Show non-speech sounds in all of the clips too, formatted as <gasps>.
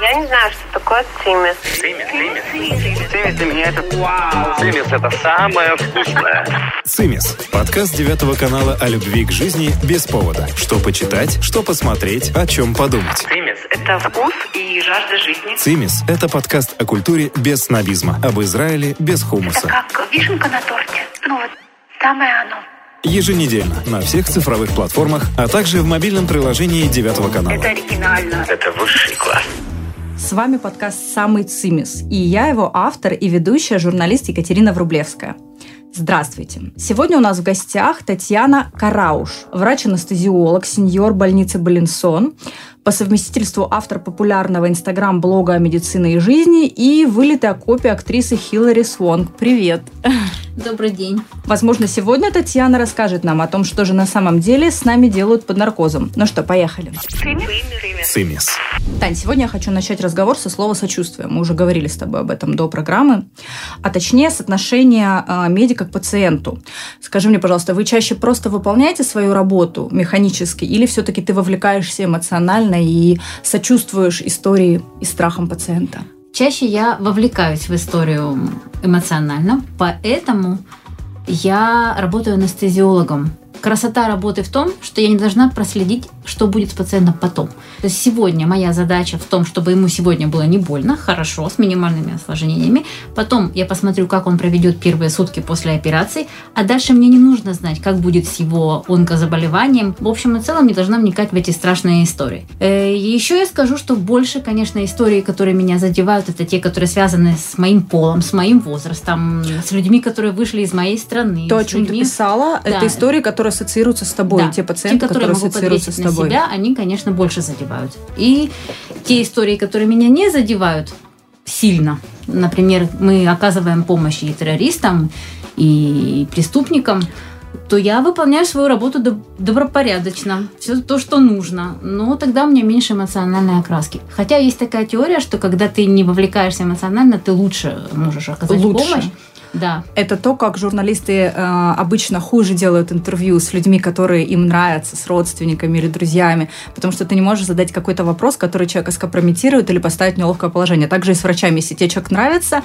Я не знаю, что такое цимис. Цимис, цимис. Цимис для меня это вау. Цимис это самое вкусное. «Цимис» – подкаст девятого канала о любви к жизни без повода. Что почитать, что посмотреть, о чем подумать. Цимис Это вкус и жажда жизни. «Цимис» – это подкаст о культуре без снобизма, об Израиле без хумуса. Как вишенка на торте. Ну вот, самое оно. Еженедельно на всех цифровых платформах, а также в мобильном приложении девятого канала. Это оригинально. это высший класс. С вами подкаст «Самый Цимис» и я его автор и ведущая журналист Екатерина Врублевская. Здравствуйте. Сегодня у нас в гостях Татьяна Карауш, врач-анестезиолог, сеньор больницы Балинсон, по совместительству автор популярного инстаграм-блога о медицине и жизни и вылитая копия актрисы Хиллари Свонг. Привет! Добрый день. Возможно, сегодня Татьяна расскажет нам о том, что же на самом деле с нами делают под наркозом. Ну что, поехали. «Цимис». Тань, сегодня я хочу начать разговор со слова «сочувствие». Мы уже говорили с тобой об этом до программы. А точнее, с отношения э, медика к пациенту. Скажи мне, пожалуйста, вы чаще просто выполняете свою работу механически или все-таки ты вовлекаешься эмоционально и сочувствуешь истории и страхам пациента? Чаще я вовлекаюсь в историю эмоционально, поэтому я работаю анестезиологом. Красота работы в том, что я не должна проследить, что будет с пациентом потом. То есть сегодня моя задача в том, чтобы ему сегодня было не больно, хорошо, с минимальными осложнениями. Потом я посмотрю, как он проведет первые сутки после операции, а дальше мне не нужно знать, как будет с его онкозаболеванием. В общем и целом не должна вникать в эти страшные истории. Э, Еще я скажу, что больше, конечно, истории, которые меня задевают, это те, которые связаны с моим полом, с моим возрастом, с людьми, которые вышли из моей страны. То, о чем ты людьми- писала, это Да. истории, которые ассоциируются с тобой. Да. Те пациенты, Те, которые которые ассоциируются с тобой. на себя, они, конечно, больше задевают. И те истории, которые меня не задевают сильно, например, мы оказываем помощь и террористам, и преступникам, то я выполняю свою работу доб- добропорядочно, все то, что нужно. Но тогда у меня меньше эмоциональной окраски. Хотя есть такая теория, что когда ты не вовлекаешься эмоционально, ты лучше можешь оказать Лучше. помощь. Да. Это то, как журналисты э, обычно хуже делают интервью с людьми, которые им нравятся, с родственниками или друзьями, потому что ты не можешь задать какой-то вопрос, который человека скомпрометирует или поставить в неловкое положение. Также и с врачами. Если тебе человек нравится,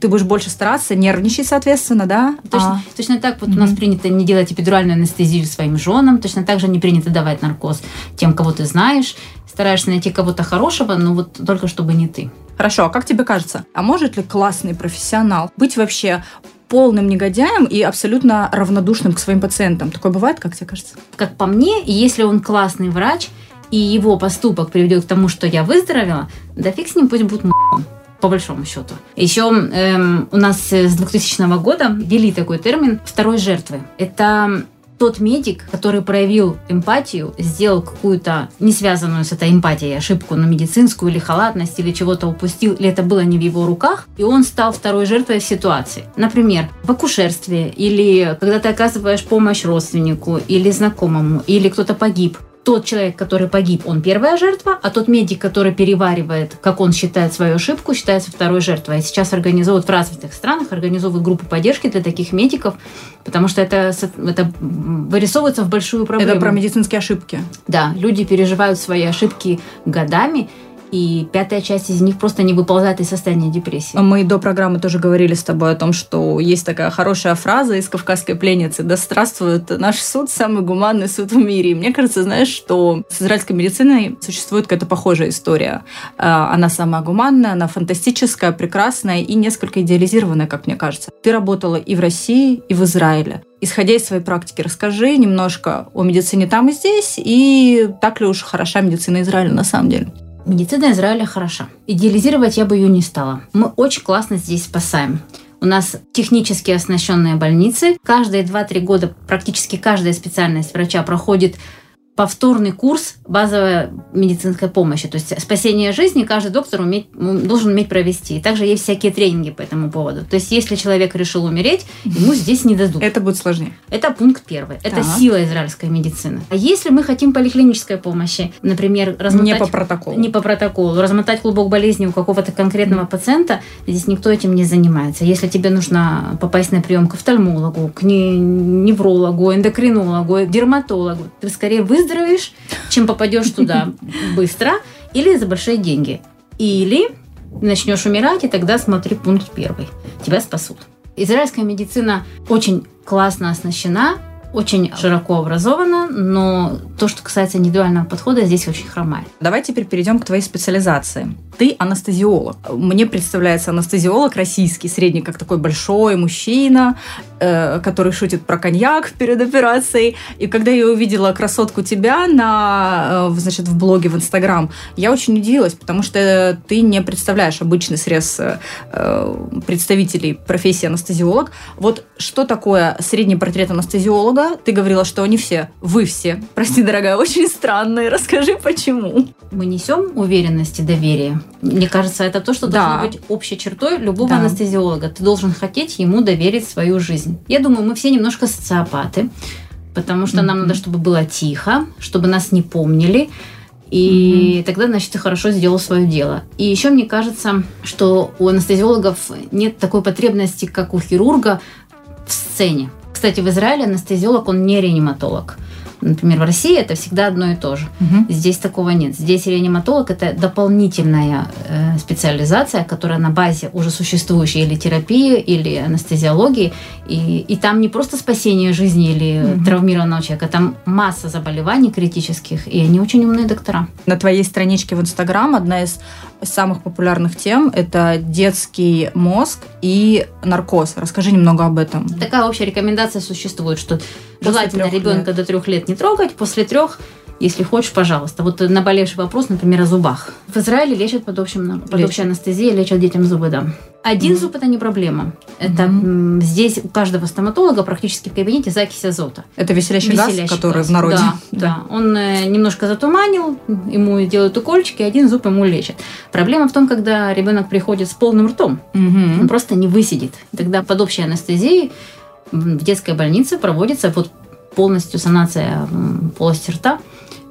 ты будешь больше стараться, нервничать, соответственно, да? Точно, А, точно так вот у нас принято не делать эпидуральную анестезию своим женам, точно так же не принято давать наркоз тем, кого ты знаешь. Стараешься найти кого-то хорошего, но вот только чтобы не ты. Хорошо, а как тебе кажется, а может ли классный профессионал быть вообще полным негодяем и абсолютно равнодушным к своим пациентам? Такое бывает, как тебе кажется? Как по мне, если он классный врач, и его поступок приведет к тому, что я выздоровела, да фиг с ним, пусть будет м***ом, по большому счету. Еще эм, у нас э, с 2000 года ввели такой термин «второй жертвы». Это тот медик, который проявил эмпатию, сделал какую-то не связанную с этой эмпатией ошибку, но медицинскую или халатность, или чего-то упустил, или это было не в его руках, и он стал второй жертвой ситуации. Например, в акушерстве, или когда ты оказываешь помощь родственнику, или знакомому, или кто-то погиб. Тот человек, который погиб, он первая жертва, а тот медик, который переваривает, как он считает свою ошибку, считается второй жертвой. И сейчас организовывают в развитых странах, организовывают группы поддержки для таких медиков, потому что это, это вырисовывается в большую проблему. Это про медицинские ошибки. Да, люди переживают свои ошибки годами, и пятая часть из них просто не выползает из состояния депрессии. Мы до программы тоже говорили с тобой о том, что есть такая хорошая фраза из «Кавказской пленницы» «Да здравствует наш суд, самый гуманный суд в мире». И мне кажется, знаешь, что с израильской медициной существует какая-то похожая история. А, Она самая гуманная, она фантастическая, прекрасная и несколько идеализированная, как мне кажется. Ты работала и в России, и в Израиле. Исходя из своей практики, расскажи немножко о медицине там и здесь, и так ли уж хороша медицина Израиля на самом деле. Медицина Израиля хороша. Идеализировать я бы ее не стала. Мы очень классно здесь спасаем. У нас технически оснащенные больницы. Каждые 2-3 года практически каждая специальность врача проходит повторный курс базовой медицинской помощи. То есть спасение жизни каждый доктор уметь, должен уметь провести. И также есть всякие тренинги по этому поводу. То есть если человек решил умереть, ему здесь не дадут. Это будет сложнее. Это пункт первый. Это Так. сила израильской медицины. А если мы хотим поликлинической помощи, например, размотать... Не по протоколу. Не по протоколу. Размотать клубок болезни у какого-то конкретного пациента, здесь никто этим не занимается. Если тебе нужно попасть на прием к офтальмологу, к не- неврологу, эндокринологу, дерматологу, ты скорее выздоровеешь, чем попадешь туда быстро или за большие деньги. Или начнешь умирать, и тогда смотри пункт первый. Тебя спасут. Израильская медицина очень классно оснащена, очень широко образована, но то, что касается индивидуального подхода, здесь очень хромает. Давай теперь перейдем к твоей специализации. Ты анестезиолог. Мне представляется анестезиолог российский, средний, как такой большой мужчина, э, который шутит про коньяк перед операцией. И когда я увидела красотку тебя на, э, значит, в блоге в Инстаграм, я очень удивилась, потому что ты не представляешь обычный срез э, представителей профессии анестезиолог. Вот что такое средний портрет анестезиолога? Ты говорила, что они все, вы все, прости, дорогая, очень странные. Расскажи, почему. Мы несем уверенность и доверие мне кажется, это то, что да. должно быть общей чертой любого да. анестезиолога. Ты должен хотеть ему доверить свою жизнь. Я думаю, мы все немножко социопаты, потому что mm-hmm. нам надо, чтобы было тихо, чтобы нас не помнили. И mm-hmm. тогда, значит, ты хорошо сделал свое дело. И еще мне кажется, что у анестезиологов нет такой потребности, как у хирурга в сцене. Кстати, в Израиле анестезиолог, он не реаниматолог. Например, в России это всегда одно и то же. Угу. Здесь такого нет. Здесь реаниматолог это дополнительная э, специализация, которая на базе уже существующей или терапии, или анестезиологии. И, и там не просто спасение жизни или угу. травмированного человека, там масса заболеваний критических, и они очень умные доктора. На твоей страничке в Инстаграм одна из самых популярных тем – это детский мозг и наркоз. Расскажи немного об этом. Такая общая рекомендация существует, что желательно ребенка лет. до трех лет не трогать, после трех если хочешь, пожалуйста. Вот наболевший вопрос, например, о зубах. В Израиле лечат под, общим, под общей анестезией, лечат детям зубы, да. Один mm-hmm. зуб это не проблема. Это mm-hmm. здесь у каждого стоматолога практически в кабинете закись азота. Это веселящий, веселящий газ, который газ. в народе. Да, <laughs> да. да. Он э, немножко затуманил, ему делают укольчики, один зуб ему лечат. Проблема в том, когда ребенок приходит с полным ртом, mm-hmm. он просто не высидит. Тогда под общей анестезией в детской больнице проводится вот полностью санация полости рта.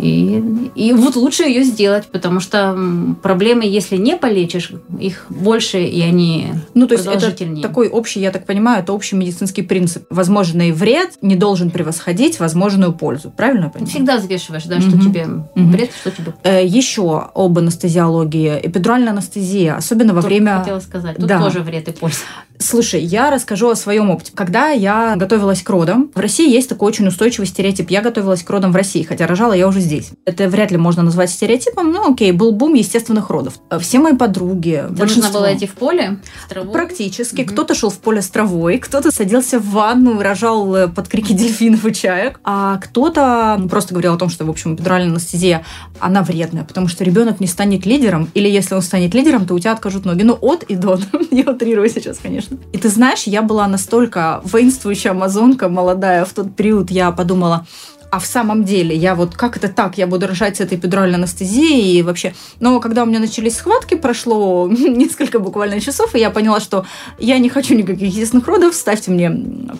И, и вот лучше ее сделать, потому что проблемы, если не полечишь, их больше, и они Ну, то есть это такой общий, я так понимаю, это общий медицинский принцип. Возможный вред не должен превосходить возможную пользу. Правильно я понимаю? Всегда взвешиваешь, да, что угу. тебе угу. вред, что тебе... Э, еще об анестезиологии. Эпидуральная анестезия, особенно во Только время... хотела сказать. Тут да. тоже вред и польза. Слушай, я расскажу о своем опыте. Когда я готовилась к родам, в России есть такой очень устойчивый стереотип. Я готовилась к родам в России, хотя рожала я уже здесь. Это вряд ли можно назвать стереотипом, но окей, был бум естественных родов. Все мои подруги, Тебе большинство... нужно было идти в поле с травой? Практически. Угу. Кто-то шел в поле с травой, кто-то садился в ванну и рожал э, под крики дельфинов и чаек, а кто-то просто говорил о том, что, в общем, эпидуральная анестезия, она вредная, потому что ребенок не станет лидером, или если он станет лидером, то у тебя откажут ноги. Ну, от и до. <laughs> Я утрирую сейчас, конечно. И ты знаешь, я была настолько воинствующая амазонка, молодая в тот период, я подумала, а в самом деле я вот как это так, я буду рожать с этой эпидуральной анестезией и вообще. Но когда у меня начались схватки, прошло <laughs> несколько буквально часов, и я поняла, что я не хочу никаких естественных родов, ставьте мне.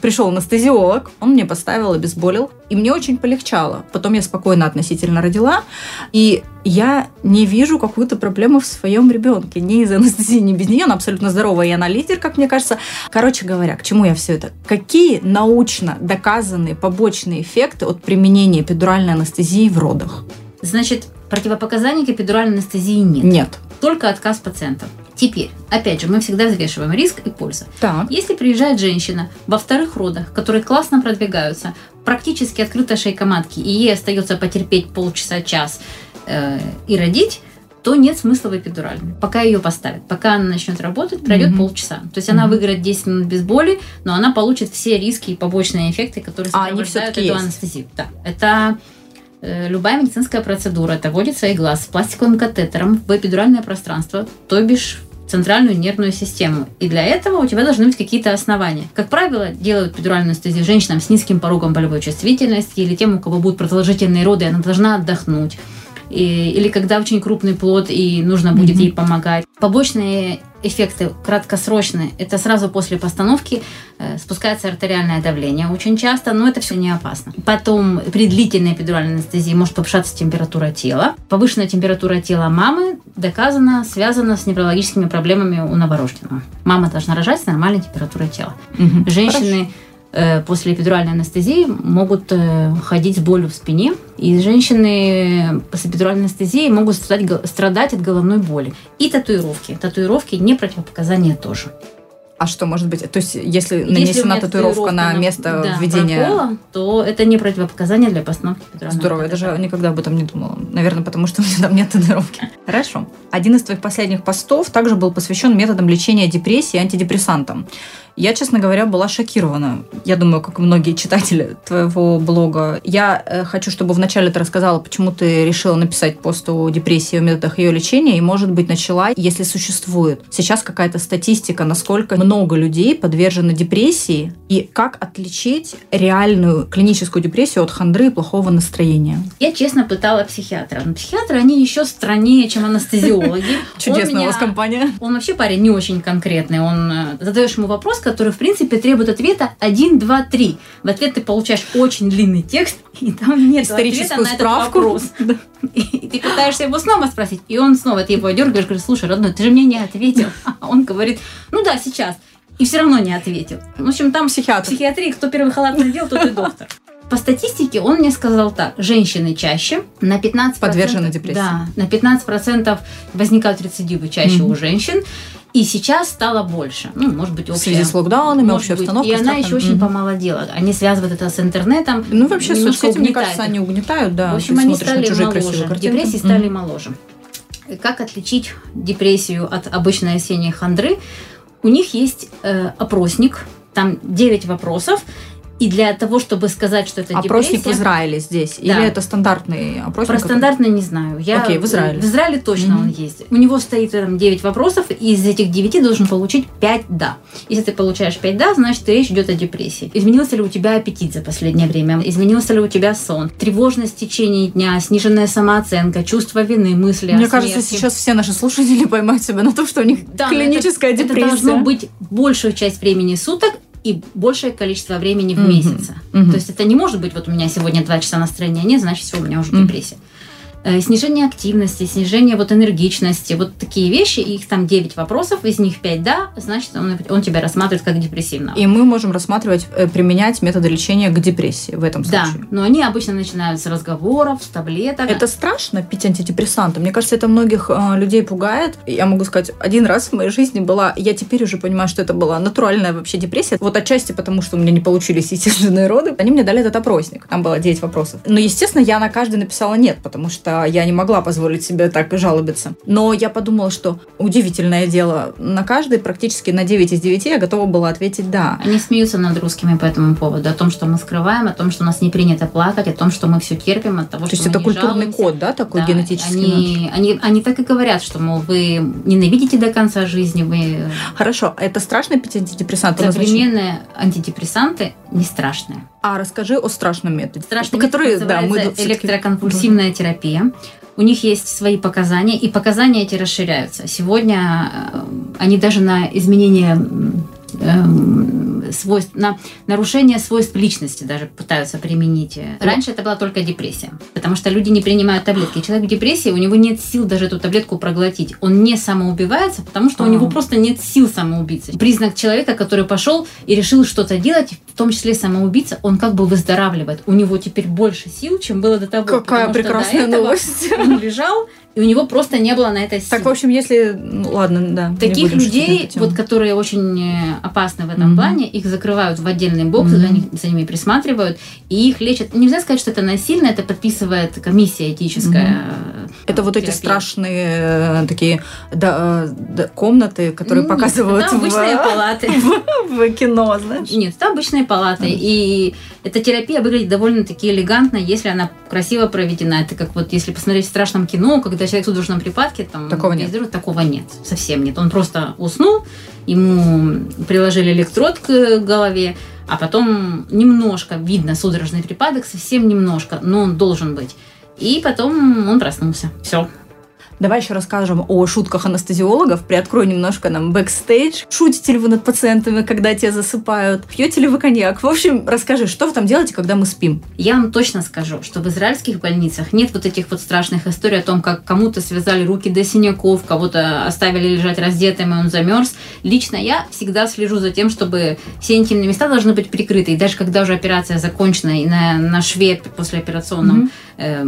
Пришел анестезиолог, он мне поставил, обезболил, и мне очень полегчало. Потом я спокойно относительно родила, и я не вижу какую-то проблему в своем ребенке. Ни из анестезии, ни без нее. Она абсолютно здоровая, и она лидер, как мне кажется. Короче говоря, к чему я все это? Какие научно доказанные побочные эффекты от применения эпидуральной анестезии в родах? Значит, противопоказаний к эпидуральной анестезии нет. Нет. Только отказ пациентов. Теперь, опять же, мы всегда взвешиваем риск и пользу. Так. Если приезжает женщина во вторых родах, которые классно продвигаются, практически открыта шейка матки, и ей остается потерпеть полчаса-час, э, и родить, то нет смысла в эпидуральной. Пока ее поставят. Пока она начнет работать, пройдет mm-hmm. полчаса. То есть mm-hmm. она выиграет 10 минут без боли, но она получит все риски и побочные эффекты, которые а, сопровождают эту есть. анестезию. Да. Это э, любая медицинская процедура. Это вводится игла с пластиковым катетером в эпидуральное пространство, то бишь центральную нервную систему. И для этого у тебя должны быть какие-то основания. Как правило, делают эпидуральную анестезию женщинам с низким порогом болевой чувствительности или тем, у кого будут продолжительные роды, она должна отдохнуть и, или когда очень крупный плод и нужно будет mm-hmm. ей помогать. Побочные эффекты краткосрочные. Это сразу после постановки э, спускается артериальное давление очень часто, но это все не опасно. Потом при длительной эпидуральной анестезии может повышаться температура тела. Повышенная температура тела мамы доказана, связана с неврологическими проблемами у новорожденного. Мама должна рожать с нормальной температурой тела. Угу. Женщины Хорошо после эпидуральной анестезии могут э, ходить с болью в спине. И женщины после эпидуральной анестезии могут страдать, страдать от головной боли. И татуировки. Татуировки не противопоказания тоже. А что может быть? То есть, если Если нанесена меня татуировка на место да, введения... прокола, то это не противопоказание для постановки эпидурального Здорово, я даже никогда об этом не думала. Наверное, потому что у меня там нет татуировки. Хорошо. Один из твоих последних постов также был посвящен методам лечения депрессии и антидепрессантам. Я, честно говоря, была шокирована. Я думаю, как и многие читатели твоего блога. Я э, хочу, чтобы вначале ты рассказала, почему ты решила написать пост о депрессии, о методах ее лечения, и, может быть, начала, если существует сейчас какая-то статистика, насколько много людей подвержены депрессии, и как отличить реальную клиническую депрессию от хандры и плохого настроения. Я честно пытала психиатра. Но психиатры, они еще страннее, чем анестезиологи. <laughs> Чудесная у вас компания. Он вообще парень не очень конкретный. Он э, задаешь ему вопрос, который, в принципе, требует ответа 1, 2, 3. В ответ ты получаешь очень длинный текст, <laughs> и там нет ответа Историческую на этот справку. вопрос. <laughs> И ты пытаешься его снова спросить, и он снова ты его дергаешь, говоришь, слушай, родной, ты же мне не ответил. <laughs> А он говорит, ну да, сейчас. И все равно не ответил. В общем, там Психиатр. психиатрии, кто первый халат надел, тот и доктор. По статистике он мне сказал так, женщины чаще, на 15%... Подвержены депрессии. Да, на 15% возникают рецидивы чаще Мгм. у женщин, и сейчас стало больше. Ну, может быть, В общая- связи с локдаунами, быть. обстановкой. И она страхом. еще очень Мгм. помолодела. Они связывают это с интернетом. Ну, вообще, соцсети, мне кажется, они угнетают, да. В общем, Ты они стали моложе. Депрессии стали Мгм. моложе. Как отличить депрессию от обычной осенней хандры? У них есть э, опросник, там 9 вопросов, и для того, чтобы сказать, что это Опросник в депрессия... Израиле здесь? Да. Или это стандартный опросник? Про который- стандартно не знаю. Я, Окей, в Израиле. В Израиле точно Мгм. он есть. У него стоит там 9 вопросов, и из этих 9 должен получить 5 «да». Если ты получаешь 5 «да», значит, речь идет о депрессии. Изменился ли у тебя аппетит за последнее время? Изменился ли у тебя сон? Тревожность в течение дня, сниженная самооценка, чувство вины, мысли Мне кажется, сейчас все наши слушатели <laughs> поймают себя на том, что у них Да, клиническая это, депрессия. Это должно быть большую часть времени суток и большее количество времени в Мгм. месяц. Мгм. То есть это не может быть, вот у меня сегодня 2 часа настроения нет, значит, все, у меня уже депрессия. Э, Снижение активности, снижение вот энергичности, вот такие вещи, их там 9 вопросов, из них 5 да, значит, он, он тебя рассматривает как депрессивного. И мы можем рассматривать, э, применять методы лечения к депрессии в этом да, случае. но они обычно начинают с разговоров, с таблеток. Это страшно пить антидепрессанты. Мне кажется, это многих э, людей пугает. Я могу сказать, один раз в моей жизни была, я теперь уже понимаю, что это была натуральная вообще депрессия. Вот отчасти потому, что у меня не получились <laughs> естественные роды. Они мне дали этот опросник. Там было 9 вопросов. Но, естественно, я на каждый написала нет, потому что я не могла позволить себе так жалобиться. Но я подумала, что удивительное дело, на каждый практически на 9 из 9 я готова была ответить да. Они смеются над русскими по этому поводу, о том, что мы скрываем, о том, что у нас не принято плакать, о том, что мы все терпим, от того, То что есть мы это культурный жалуемся. код, да, такой Да, генетический? Они, они, они так и говорят, что, мол, вы ненавидите до конца жизни, вы Хорошо, а это страшно пить антидепрессанты? Назначить? современные антидепрессанты не страшные. А расскажи о страшном методе. Страшный который, метод да, мы электроконвульсивная терапия. У них есть свои показания, и показания эти расширяются. Сегодня э, они даже на изменение эм, свойств, на нарушение свойств личности даже пытаются применить. Раньше это была только депрессия, потому что люди не принимают таблетки. Человек в депрессии, у него нет сил даже эту таблетку проглотить. Он не самоубивается, потому что у А. него просто нет сил самоубийцы. Признак человека, который пошел и решил что-то делать, том числе самоубийца, он как бы выздоравливает. У него теперь больше сил, чем было до того. Какая что прекрасная этого новость. <laughs> Он лежал, и у него просто не было на это сил. Так, в общем, если... Ну, ладно, да. Таких людей, вот, которые очень э, опасны в этом Мгм. плане, их закрывают в отдельный бокс, Мгм. за, них- за ними присматривают, и их лечат. Нельзя сказать, что это насильно, это подписывает комиссия этическая. э, Это вот эти терапии. страшные э, такие да, да, комнаты, которые Нет, показывают это обычные в, палаты. <laughs> в кино, знаешь? Нет, это обычные палаты. И эта терапия выглядит довольно-таки элегантно, если она красиво проведена. Это как вот если посмотреть в страшном кино, когда человек в судорожном припадке, там, Такого нет. весь- такого нет, совсем нет. Он просто уснул, ему приложили электрод к голове, а потом немножко видно судорожный припадок, совсем немножко, но он должен быть. И потом он проснулся. Все. Давай еще расскажем о шутках анестезиологов. Приоткрой немножко нам бэкстейдж. Шутите ли вы над пациентами, когда те засыпают? Пьете ли вы коньяк? В общем, расскажи, что вы там делаете, когда мы спим? Я вам точно скажу, что в израильских больницах нет вот этих вот страшных историй о том, как кому-то связали руки до синяков, кого-то оставили лежать раздетым, и он замерз. Лично я всегда слежу за тем, чтобы все интимные места должны быть прикрыты. И даже когда уже операция закончена, и на, на шве послеоперационном mm-hmm. Э,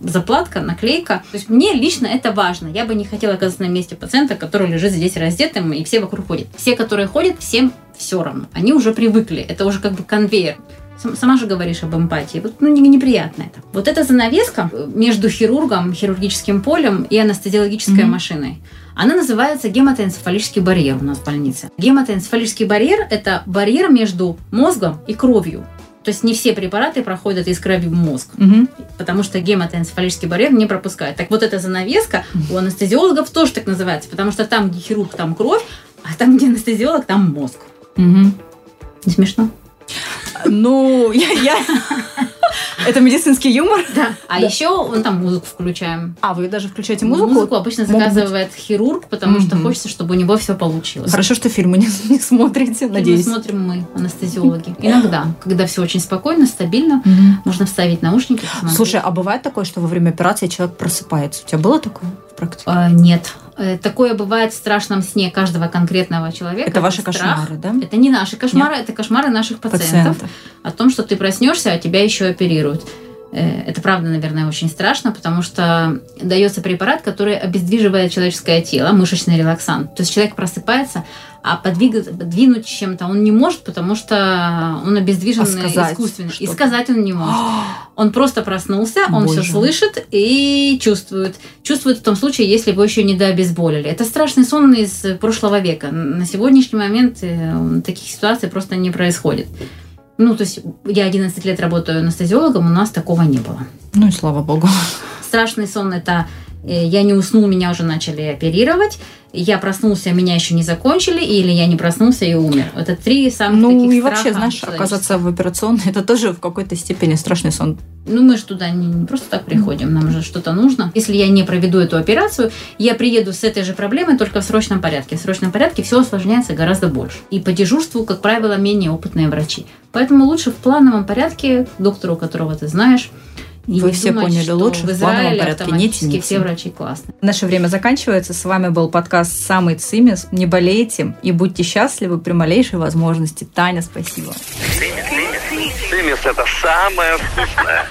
заплатка, наклейка. То есть мне лично это важно. Я бы не хотела оказаться на месте пациента, который лежит здесь раздетым, и все вокруг ходят. Все, которые ходят, всем все равно. Они уже привыкли. Это уже как бы конвейер. Сама же говоришь об эмпатии. Вот, ну, неприятно это. Вот эта занавеска между хирургом, хирургическим полем и анестезиологической mm-hmm. машиной, она называется гематоэнцефалический барьер у нас в больнице. Гематоэнцефалический барьер – это барьер между мозгом и кровью. То есть не все препараты проходят из крови в мозг, угу. потому что гематоэнцефалический барьер не пропускает. Так вот эта занавеска у анестезиологов тоже так называется, потому что там, где хирург, там кровь, а там, где анестезиолог, там мозг. Угу. Не смешно? Ну, я, я... Это медицинский юмор? Да. А да. еще он там музыку включаем. А, вы даже включаете музыку? Музыку обычно заказывает хирург, потому что хочется, чтобы у него все получилось. Хорошо, что фильмы не, <laughs> не смотрите, фильмы надеюсь. смотрим мы, анестезиологи. Иногда, когда все очень спокойно, стабильно, можно вставить наушники. Слушай, а бывает такое, что во время операции человек просыпается? У тебя было такое в практике? А, нет. Э, такое бывает в страшном сне каждого конкретного человека. Это, это ваши страх. кошмары, да? Это не наши кошмары, Нет. это кошмары наших пациентов. пациентов. О том, что ты проснешься, а тебя еще оперируют. Э, это правда, наверное, очень страшно, потому что дается препарат, который обездвиживает человеческое тело, мышечный релаксант. То есть человек просыпается, а подвигать, подвинуть чем-то он не может, потому что он обездвижен а искусственно. И сказать он не может. <gasps> Он просто проснулся, он Боже. все слышит и чувствует. Чувствует в том случае, если его еще не дообезболили. Это страшный сон из прошлого века. На сегодняшний момент э, таких ситуаций просто не происходит. Ну, то есть я 11 лет работаю анестезиологом, у нас такого не было. Ну и слава богу. Страшный сон – это я не уснул, меня уже начали оперировать, я проснулся, меня еще не закончили, или я не проснулся и умер. Это три самых ну, таких и вообще, знаешь, оказаться в операционной, это тоже в какой-то степени страшный сон. Ну, мы же туда не, не просто так приходим, нам же что-то нужно. Если я не проведу эту операцию, я приеду с этой же проблемой, только в срочном порядке. В срочном порядке все осложняется гораздо больше. И по дежурству, как правило, менее опытные врачи. Поэтому лучше в плановом порядке, доктору, которого ты знаешь, и Вы все думать, поняли лучше, в, в плановом порядке не тяните. все врачи классные. Наше время заканчивается. С вами был подкаст «Самый ЦИМИС». Не болейте и будьте счастливы при малейшей возможности. Таня, спасибо. ЦИМИС – это самое вкусное.